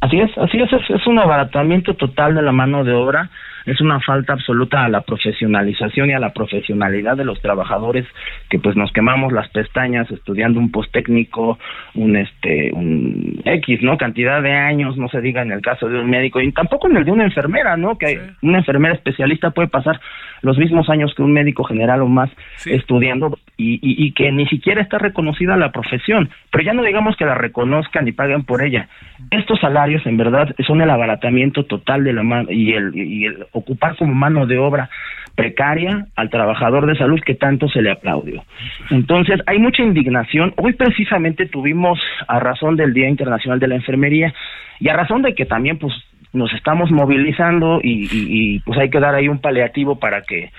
Así es, así es, es, un abaratamiento total de la mano de obra, es una falta absoluta a la profesionalización y a la profesionalidad de los trabajadores que pues nos quemamos las pestañas estudiando un post técnico, un este, un X, ¿no? Cantidad de años, no se diga en el caso de un médico y tampoco en el de una enfermera, ¿no? Que una enfermera especialista puede pasar los mismos años que un médico general o más estudiando y, y, y que ni siquiera está reconocida la profesión, pero ya no digamos que la reconozcan y paguen por ella. Estos salarios en verdad son el abaratamiento total de la mano y el, y el ocupar como mano de obra precaria al trabajador de salud que tanto se le aplaudió. Entonces, hay mucha indignación. Hoy precisamente tuvimos, a razón del Día Internacional de la Enfermería, y a razón de que también pues nos estamos movilizando y, pues hay que dar ahí un paliativo para que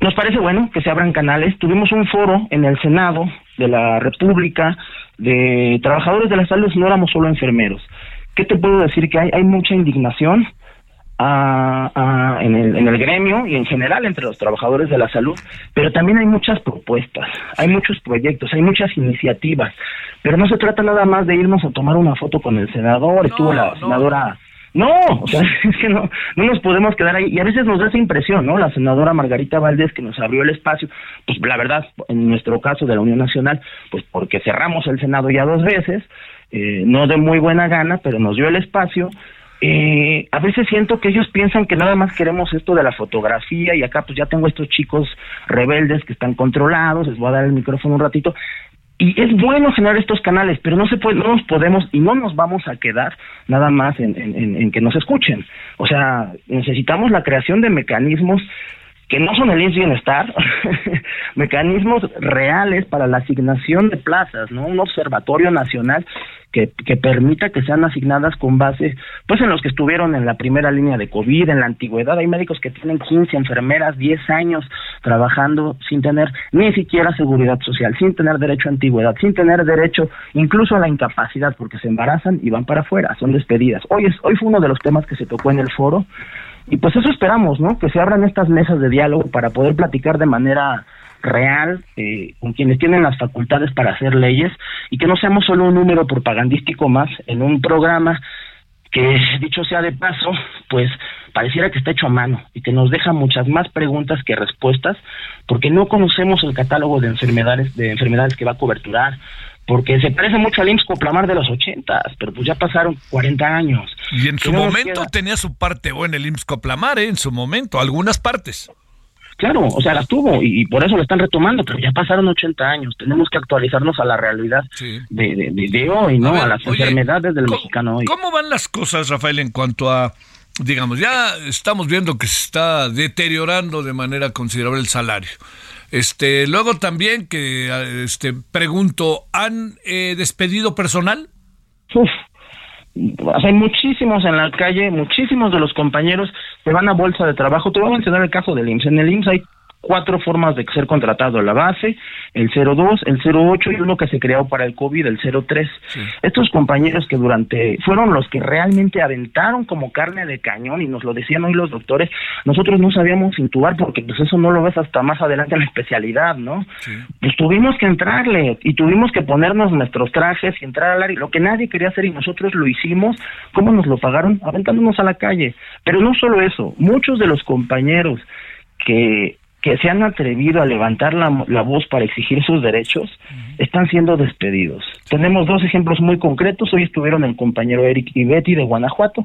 nos parece bueno que se abran canales. Tuvimos un foro en el Senado de la República de trabajadores de la salud, no éramos solo enfermeros. ¿Qué te puedo decir? Que hay, hay mucha indignación ah, en, el, en el gremio y en general entre los trabajadores de la salud, pero también hay muchas propuestas, hay muchos proyectos, hay muchas iniciativas, pero no se trata nada más de irnos a tomar una foto con el senador, estuvo la senadora... No, o sea, [laughs] es que no, no nos podemos quedar ahí. Y a veces nos da esa impresión, ¿no? La senadora Margarita Valdés que nos abrió el espacio, pues la verdad, en nuestro caso de la Unión Nacional, pues porque cerramos el Senado ya dos veces, eh, no de muy buena gana, pero nos dio el espacio. Eh, a veces siento que ellos piensan que nada más queremos esto de la fotografía y acá pues ya tengo estos chicos rebeldes que están controlados, les voy a dar el micrófono un ratito. Y es bueno generar estos canales, pero no se puede, no nos podemos y no nos vamos a quedar nada más en, en- en- en que nos escuchen. O sea, necesitamos la creación de mecanismos que no son el IMSS Bienestar, mecanismos reales para la asignación de plazas, ¿no? Un observatorio nacional que, que permita que sean asignadas con base, pues en los que estuvieron en la primera línea de COVID, en la antigüedad, hay médicos que tienen 15 enfermeras, 10 años trabajando sin tener ni siquiera seguridad social, sin tener derecho a antigüedad, sin tener derecho incluso a la incapacidad, porque se embarazan y van para afuera, son despedidas. Hoy, es, hoy fue uno de los temas que se tocó en el foro, y pues eso esperamos, ¿no? Que se abran estas mesas de diálogo para poder platicar de manera real eh, con quienes tienen las facultades para hacer leyes y que no seamos solo un número propagandístico más en un programa que, dicho sea de paso, pues pareciera que está hecho a mano y que nos deja muchas más preguntas que respuestas porque no conocemos el catálogo de enfermedades de enfermedades que va a coberturar porque se parece mucho al IMSS Coplamar de los ochentas, pero pues ya pasaron 40 años. Y en su no momento queda- tenía su parte O en el IMSS Coplamar, ¿eh? en su momento, algunas partes. Claro, o sea, las tuvo y, y por eso lo están retomando, pero ya pasaron 80 años. Tenemos que actualizarnos a la realidad de, de, de- de hoy, ¿no? A, ver, las oye, enfermedades del mexicano hoy. ¿Cómo van las cosas, Rafael, en cuanto a, digamos, ya estamos viendo que se está deteriorando de manera considerable el salario? Este, luego también que, este, pregunto, ¿han eh, despedido personal? Uf, hay muchísimos en la calle, muchísimos de los compañeros que van a bolsa de trabajo. Te voy a mencionar el caso del IMSS. En el IMSS hay cuatro formas de ser contratado, la base, el 02, el 08 y uno que se creó para el COVID, el 03. Estos compañeros que durante, fueron los que realmente aventaron como carne de cañón y nos lo decían hoy los doctores, nosotros no sabíamos intubar porque pues eso no lo ves hasta más adelante en la especialidad, ¿no? Pues tuvimos que entrarle y tuvimos que ponernos nuestros trajes y entrar al área, lo que nadie quería hacer y nosotros lo hicimos, ¿cómo nos lo pagaron? Aventándonos a la calle. Pero no solo eso, muchos de los compañeros que que se han atrevido a levantar la, la voz para exigir sus derechos, están siendo despedidos. Tenemos dos ejemplos muy concretos. Hoy estuvieron el compañero Eric y Betty de Guanajuato,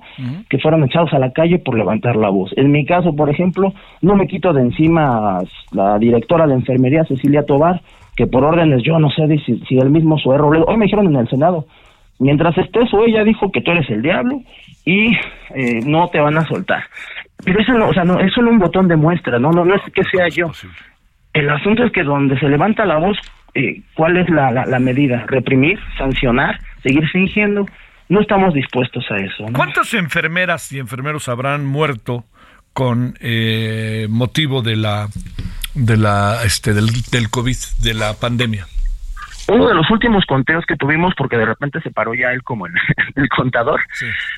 que fueron echados a la calle por levantar la voz. En mi caso, por ejemplo, no me quito de encima la directora de enfermería, Cecilia Tobar, que por órdenes, yo no sé si, si el mismo Zoé Robledo, hoy me dijeron en el Senado, mientras estés o ella dijo que tú eres el diablo y eh, no te van a soltar. Pero eso no, o sea, no, es solo un botón de muestra, no, no, no es que sea yo. El asunto es que donde se levanta la voz, eh, ¿cuál es la, la, la medida? ¿Reprimir? ¿Sancionar? ¿Seguir fingiendo? No estamos dispuestos a eso. ¿no? ¿Cuántas enfermeras y enfermeros habrán muerto con eh, motivo de la de la este del, del COVID, de la pandemia? Uno de los últimos conteos que tuvimos, porque de repente se paró ya él como el, [laughs] el contador,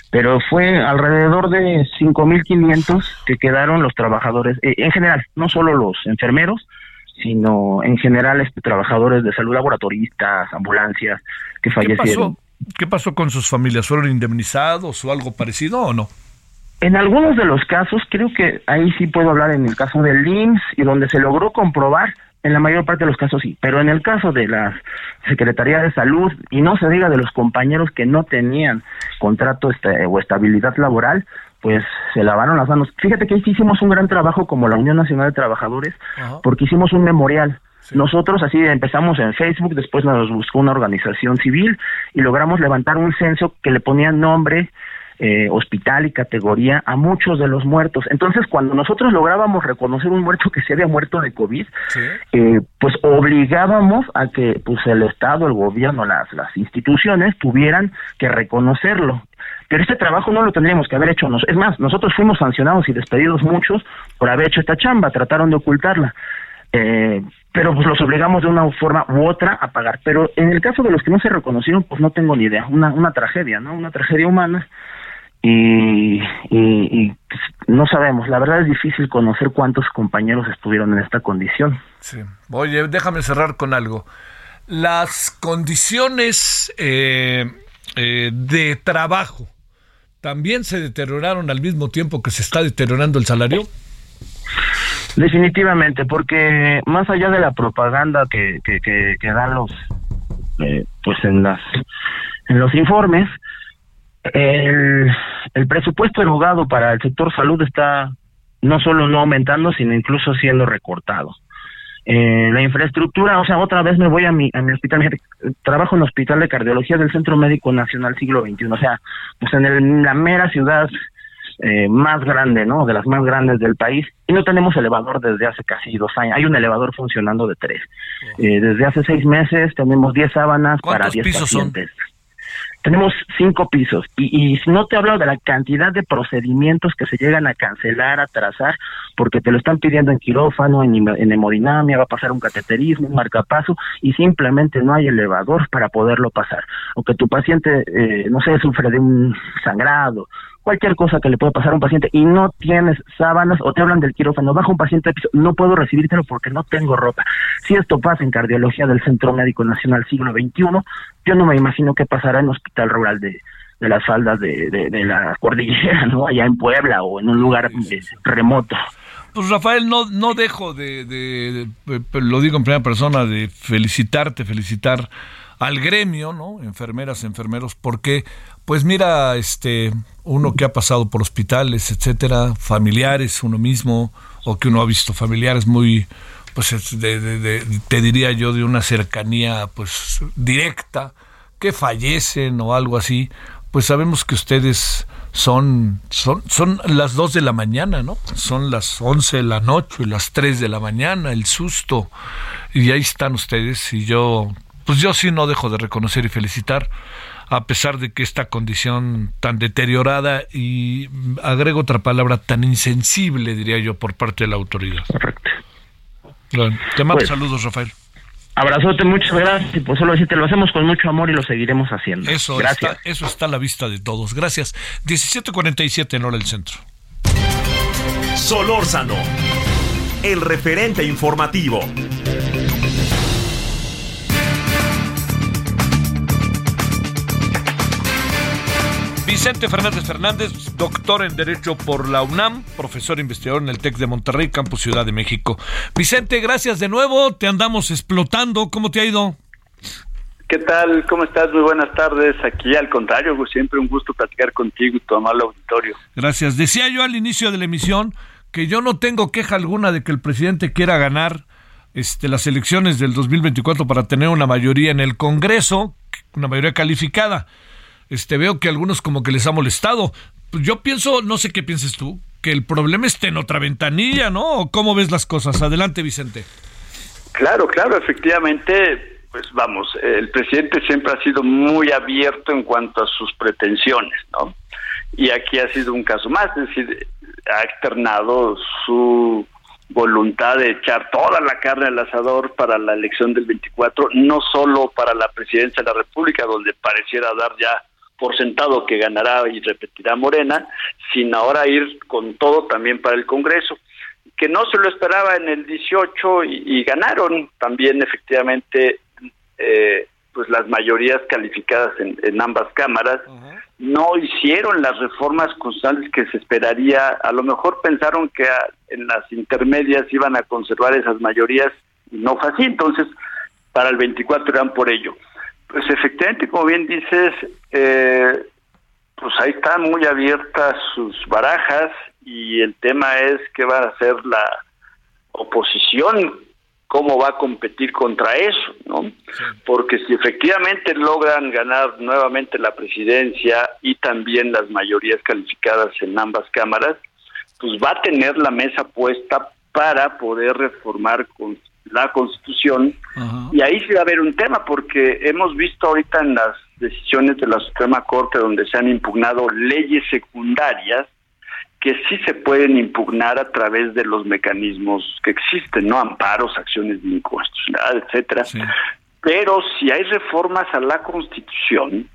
pero fue alrededor de 5.500 que quedaron los trabajadores, eh, en general, no solo los enfermeros, sino en general este, trabajadores de salud, laboratoristas, ambulancias, que ¿Qué fallecieron. pasó? ¿Qué pasó con sus familias? ¿Fueron indemnizados o algo parecido o no? En algunos de los casos, creo que ahí sí puedo hablar en el caso del IMSS y donde se logró comprobar, en la mayor parte de los casos sí, pero en el caso de la Secretaría de Salud y no se diga de los compañeros que no tenían contrato este, o estabilidad laboral, pues se lavaron las manos. Fíjate que ahí sí hicimos un gran trabajo como la Unión Nacional de Trabajadores, porque hicimos un memorial. Nosotros así empezamos en Facebook, después nos buscó una organización civil y logramos levantar un censo que le ponía nombre, eh, hospital y categoría a muchos de los muertos. Entonces, cuando nosotros lográbamos reconocer un muerto que se había muerto de COVID, eh, pues obligábamos a que pues el Estado, el gobierno, las, las instituciones tuvieran que reconocerlo. Pero este trabajo no lo tendríamos que haber hecho. Nos, es más, nosotros fuimos sancionados y despedidos muchos por haber hecho esta chamba, trataron de ocultarla. Eh, pero pues los obligamos de una forma u otra a pagar. Pero en el caso de los que no se reconocieron, pues no tengo ni idea. Una, una tragedia, ¿no? Una tragedia humana y, y, y, no sabemos. La verdad es difícil conocer cuántos compañeros estuvieron en esta condición. Sí. Oye, déjame cerrar con algo. Las condiciones eh, eh, de trabajo también se deterioraron al mismo tiempo que se está deteriorando el salario. Definitivamente, porque más allá de la propaganda que, que, que, que dan los, eh, pues en las, en los informes, el, el presupuesto erogado para el sector salud está no solo no aumentando, sino incluso siendo recortado. Eh, la infraestructura, o sea, otra vez me voy a mi, a mi hospital, trabajo en el Hospital de Cardiología del Centro Médico Nacional Siglo XXI, o sea, pues en, el, en la mera ciudad eh, más grande, ¿no? De las más grandes del país. Y no tenemos elevador desde hace casi dos años. Hay un elevador funcionando de tres. Eh, desde hace seis meses tenemos diez sábanas para diez pacientes. Son? Tenemos cinco pisos y, y no te hablo de la cantidad de procedimientos que se llegan a cancelar, a trazar, porque te lo están pidiendo en quirófano, en, en hemodinamia, va a pasar un cateterismo, un marcapaso y simplemente no hay elevador para poderlo pasar. O que tu paciente, eh, no sé, sufre de un sangrado, cualquier cosa que le pueda pasar a un paciente y no tienes sábanas o te hablan del quirófano, bajo un paciente de piso, no puedo recibírtelo porque no tengo ropa. Si esto pasa en cardiología del Centro Médico Nacional siglo XXI, yo no me imagino qué pasará en un hospital rural de, de las faldas de, de, de, la cordillera, [laughs] ¿no? Allá en Puebla o en un lugar remoto. Pues Rafael, no, no dejo de, de, de, lo digo en primera persona, de felicitarte, felicitar al gremio, ¿no? Enfermeras, enfermeros, porque, pues mira, este, uno que ha pasado por hospitales, etcétera, familiares, uno mismo, o que uno ha visto familiares muy, pues de, de, de, te diría yo, de una cercanía, pues directa, que fallecen o algo así, pues sabemos que ustedes son, son, son las 2 de la mañana, ¿no? Son las 11 de la noche las 3 de la mañana, el susto. Y ahí están ustedes y yo pues yo sí no dejo de reconocer y felicitar, a pesar de que esta condición tan deteriorada y agrego otra palabra, tan insensible, diría yo, por parte de la autoridad. Correcto. Bueno, te mando pues, saludos, Rafael. Abrazote, muchas gracias. Y pues solo decirte, lo hacemos con mucho amor y lo seguiremos haciendo. Eso, gracias. Está, eso está a la vista de todos. Gracias. 1747 en hora del centro. Solórzano, el referente informativo. Vicente Fernández Fernández, doctor en Derecho por la UNAM, profesor investigador en el TEC de Monterrey, Campus Ciudad de México. Vicente, gracias de nuevo, te andamos explotando, ¿cómo te ha ido? ¿Qué tal? ¿Cómo estás? Muy buenas tardes. Aquí al contrario, siempre un gusto platicar contigo y tu amable auditorio. Gracias. Decía yo al inicio de la emisión que yo no tengo queja alguna de que el presidente quiera ganar este, las elecciones del 2024 para tener una mayoría en el Congreso, una mayoría calificada este veo que a algunos como que les ha molestado. Pues yo pienso, no sé qué pienses tú, que el problema esté en otra ventanilla, ¿no? ¿Cómo ves las cosas? Adelante, Vicente. Claro, claro, efectivamente, pues vamos, el presidente siempre ha sido muy abierto en cuanto a sus pretensiones, ¿no? Y aquí ha sido un caso más, es decir, ha externado su voluntad de echar toda la carne al asador para la elección del 24, no solo para la presidencia de la República, donde pareciera dar ya por sentado que ganará y repetirá Morena, sin ahora ir con todo también para el Congreso, que no se lo esperaba en el 18 y, y ganaron también efectivamente eh, pues las mayorías calificadas en, en ambas cámaras, uh -huh. no hicieron las reformas constantes que se esperaría, a lo mejor pensaron que a, en las intermedias iban a conservar esas mayorías y no fue así, entonces para el 24 eran por ello. Pues efectivamente, como bien dices, eh, pues ahí están muy abiertas sus barajas y el tema es qué va a hacer la oposición cómo va a competir contra eso, ¿no? Porque si efectivamente logran ganar nuevamente la presidencia y también las mayorías calificadas en ambas cámaras, pues va a tener la mesa puesta para poder reformar con la Constitución y ahí sí va a haber un tema porque hemos visto ahorita en las decisiones de la Suprema Corte donde se han impugnado leyes secundarias que sí se pueden impugnar a través de los mecanismos que existen, no amparos, acciones de inconstitucionalidad, etcétera. Pero si hay reformas a la Constitución,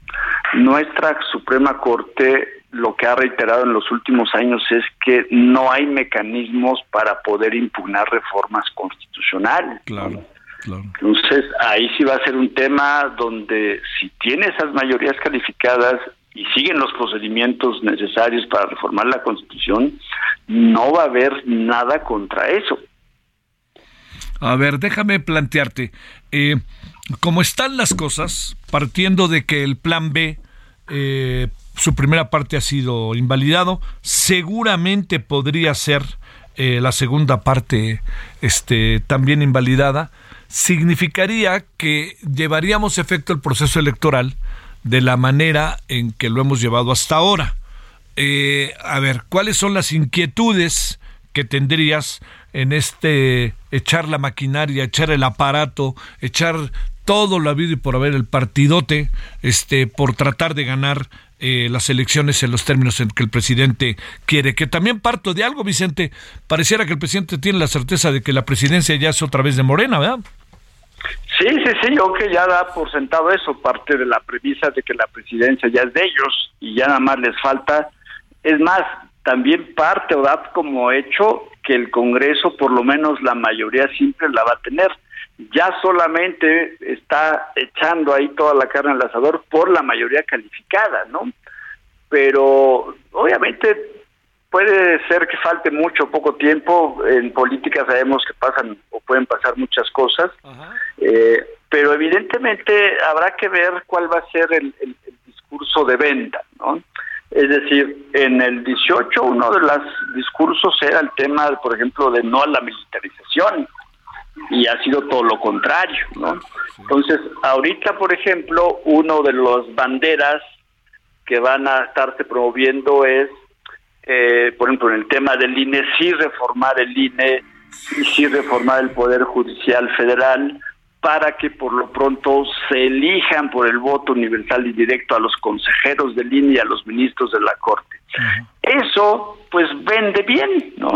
nuestra Suprema Corte lo que ha reiterado en los últimos años es que no hay mecanismos para poder impugnar reformas constitucionales. Claro, claro. Entonces, ahí sí va a ser un tema donde si tiene esas mayorías calificadas y siguen los procedimientos necesarios para reformar la Constitución, no va a haber nada contra eso. A ver, déjame plantearte, eh, como están las cosas, partiendo de que el plan B, eh, su primera parte ha sido invalidado, seguramente podría ser eh, la segunda parte este, también invalidada, significaría que llevaríamos efecto el proceso electoral de la manera en que lo hemos llevado hasta ahora. Eh, a ver, ¿cuáles son las inquietudes que tendrías en este echar la maquinaria, echar el aparato, echar todo lo habido y por haber el partidote, este, por tratar de ganar eh, las elecciones en los términos en que el presidente quiere. Que también parto de algo, Vicente. Pareciera que el presidente tiene la certeza de que la presidencia ya es otra vez de Morena, ¿verdad? Sí, sí, sí, yo que ya da por sentado eso, parte de la premisa de que la presidencia ya es de ellos y ya nada más les falta. Es más, también parte o da como hecho que el Congreso, por lo menos la mayoría simple, la va a tener. Ya solamente está echando ahí toda la carne al asador por la mayoría calificada, ¿no? Pero obviamente puede ser que falte mucho o poco tiempo. En política sabemos que pasan o pueden pasar muchas cosas, eh, pero evidentemente habrá que ver cuál va a ser el, el- el discurso de venta, ¿no? Es decir, en el 18 uno de los discursos era el tema, por ejemplo, de no a la militarización y ha sido todo lo contrario, ¿no? Entonces, ahorita, por ejemplo, uno de los banderas que van a estarse promoviendo es, eh, por ejemplo, en el tema del INE, sí reformar el INE y sí reformar el Poder Judicial Federal para que por lo pronto se elijan por el voto universal y directo a los consejeros del INE y a los ministros de la Corte. Eso, pues, vende bien, ¿no?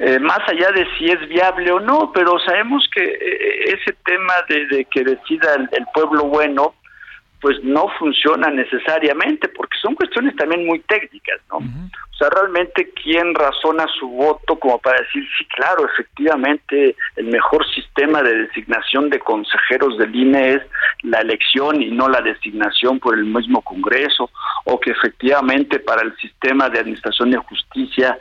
Eh, más allá de si es viable o no, pero sabemos que eh, ese tema de, de que decida el, el pueblo bueno, pues no funciona necesariamente, porque son cuestiones también muy técnicas, ¿no? O sea, realmente quién razona su voto como para decir, sí, claro, efectivamente, el mejor sistema de designación de consejeros del INE es la elección y no la designación por el mismo Congreso, o que efectivamente para el sistema de administración de justicia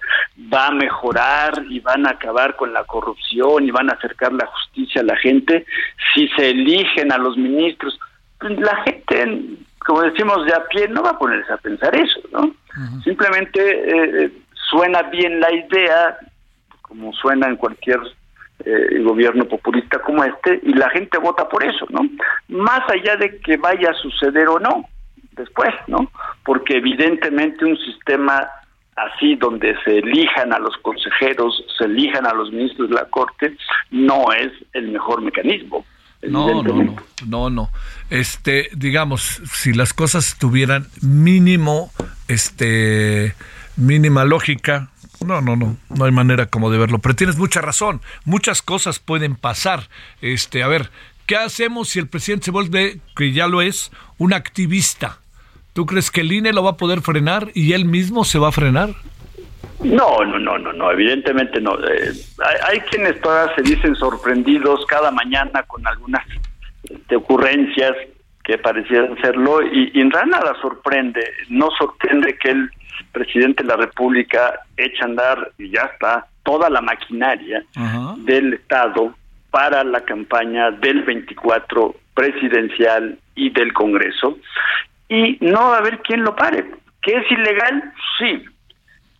va a mejorar y van a acabar con la corrupción y van a acercar la justicia a la gente si se eligen a los ministros pues la gente, como decimos de a pie, no va a ponerse a pensar eso, ¿no? Simplemente eh, suena bien la idea, como suena en cualquier eh, gobierno populista como este, y la gente vota por eso, ¿no? Más allá de que vaya a suceder o no, después, ¿no? Porque evidentemente un sistema así donde se elijan a los consejeros, se elijan a los ministros de la Corte, no es el mejor mecanismo. No, no, no, no, no. Este, digamos, si las cosas tuvieran mínimo, este, mínima lógica, no, no, no, no hay manera como de verlo. Pero tienes mucha razón, muchas cosas pueden pasar. Este, a ver, ¿qué hacemos si el presidente se vuelve, que ya lo es, un activista? ¿Tú crees que el INE lo va a poder frenar y él mismo se va a frenar? No, no, no, no, no, evidentemente no. Eh, hay, hay quienes todavía se dicen sorprendidos cada mañana con algunas este, ocurrencias que parecieran serlo y, y en realidad nada sorprende. No sorprende que el presidente de la República eche a andar y ya está toda la maquinaria del Estado para la campaña del 24 presidencial y del Congreso y no va a haber quien lo pare. ¿Que es ilegal? Sí.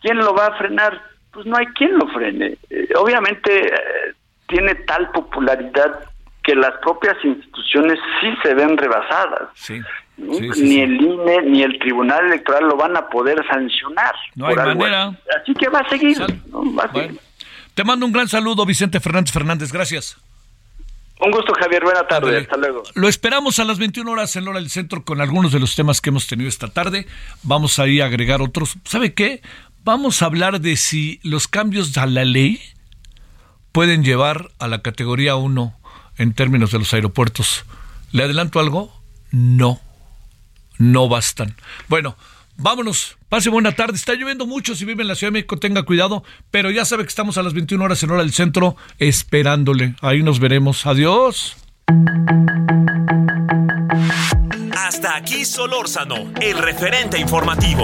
¿Quién lo va a frenar? Pues no hay quien lo frene. Eh, obviamente, eh, tiene tal popularidad que las propias instituciones sí se ven rebasadas. Sí. ¿no? Sí, sí, ni el INE ni el Tribunal Electoral lo van a poder sancionar. No hay algo manera. así. Que va a seguir. Va a seguir. Te mando un gran saludo, Vicente Fernández Fernández. Gracias. Un gusto, Javier. Buena tarde. Hasta luego. Lo esperamos a las 21 horas en Hora del Centro con algunos de los temas que hemos tenido esta tarde. Vamos ahí a agregar otros. ¿Sabe qué? Vamos a hablar de si los cambios a la ley pueden llevar a la categoría 1 en términos de los aeropuertos. ¿Le adelanto algo? No. No bastan. Bueno, vámonos. Pase buena tarde. Está lloviendo mucho. Si vive en la Ciudad de México, tenga cuidado. Pero ya sabe que estamos a las 21 horas en Hora del Centro esperándole. Ahí nos veremos. Adiós. Hasta aquí Solórzano, el referente informativo.